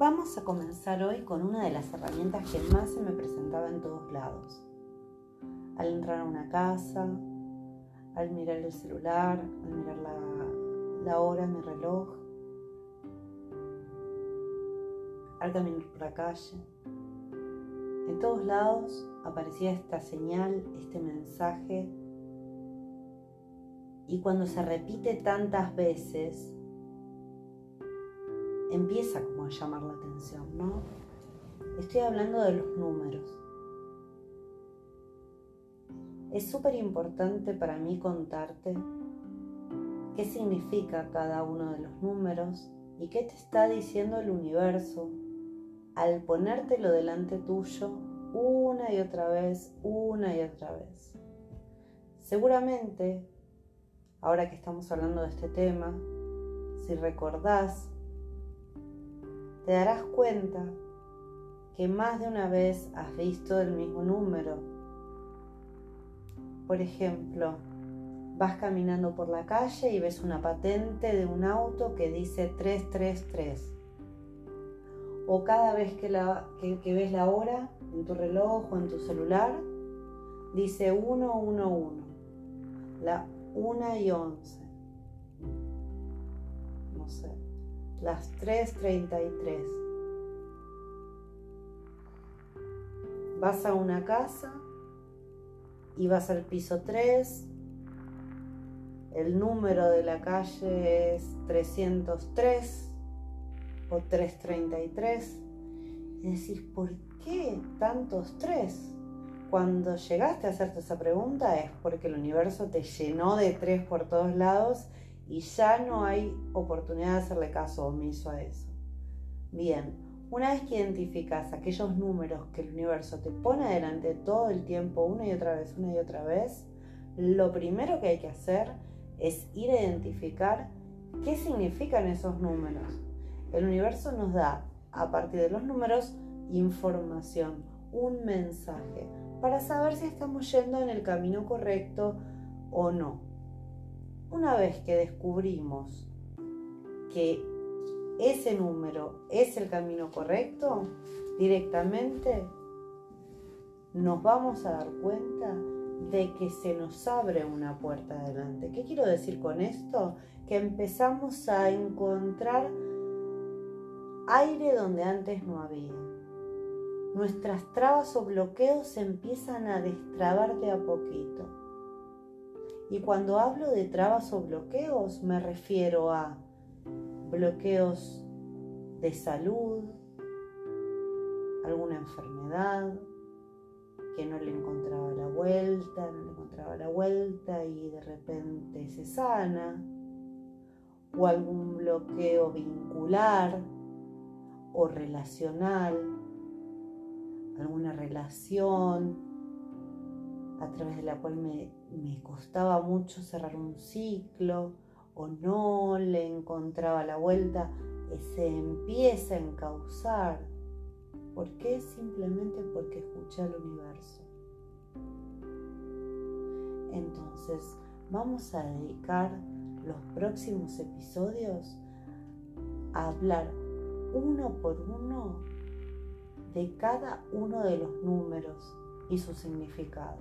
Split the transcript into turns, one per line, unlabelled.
Vamos a comenzar hoy con una de las herramientas que más se me presentaba en todos lados. Al entrar a una casa, al mirar el celular, al mirar la, hora, mi reloj, al caminar por la calle. En todos lados aparecía esta señal, este mensaje. Y cuando se repite tantas veces, empieza como a llamar la atención, ¿no? Estoy hablando de los números. Es súper importante para mí contarte qué significa cada uno de los números y qué te está diciendo el universo al ponértelo delante tuyo una y otra vez, una y otra vez. Seguramente, ahora que estamos hablando de este tema, si recordás te darás cuenta que más de una vez has visto el mismo número. Por ejemplo, vas caminando por la calle y ves una patente de un auto que dice 333. O cada vez que, ves la hora en tu reloj o en tu celular, dice 111. La 1 y 11. No sé las 3.33. Vas a una casa y vas al piso 3. El número de la calle es 303 o 333. Y decís, ¿por qué tantos 3? Cuando llegaste a hacerte esa pregunta es porque el universo te llenó de 3 por todos lados y ya no hay oportunidad de hacerle caso omiso a eso. Bien, una vez que identificas aquellos números que el universo te pone adelante todo el tiempo, una y otra vez, una y otra vez, lo primero que hay que hacer es ir a identificar qué significan esos números. El universo nos da, a partir de los números, información, un mensaje, para saber si estamos yendo en el camino correcto o no. Una vez que descubrimos que ese número es el camino correcto, directamente nos vamos a dar cuenta de que se nos abre una puerta adelante. ¿Qué quiero decir con esto? Que empezamos a encontrar aire donde antes no había. Nuestras trabas o bloqueos empiezan a destrabar de a poquito. Y cuando hablo de trabas o bloqueos, me refiero a bloqueos de salud, alguna enfermedad que no le encontraba la vuelta, no le encontraba la vuelta y de repente se sana, o algún bloqueo vincular o relacional, alguna relación a través de la cual me, costaba mucho cerrar un ciclo o no le encontraba la vuelta, se empieza a encauzar. ¿Por qué? Simplemente porque escuché al universo. Entonces, vamos a dedicar los próximos episodios a hablar uno por uno de cada uno de los números y su significado.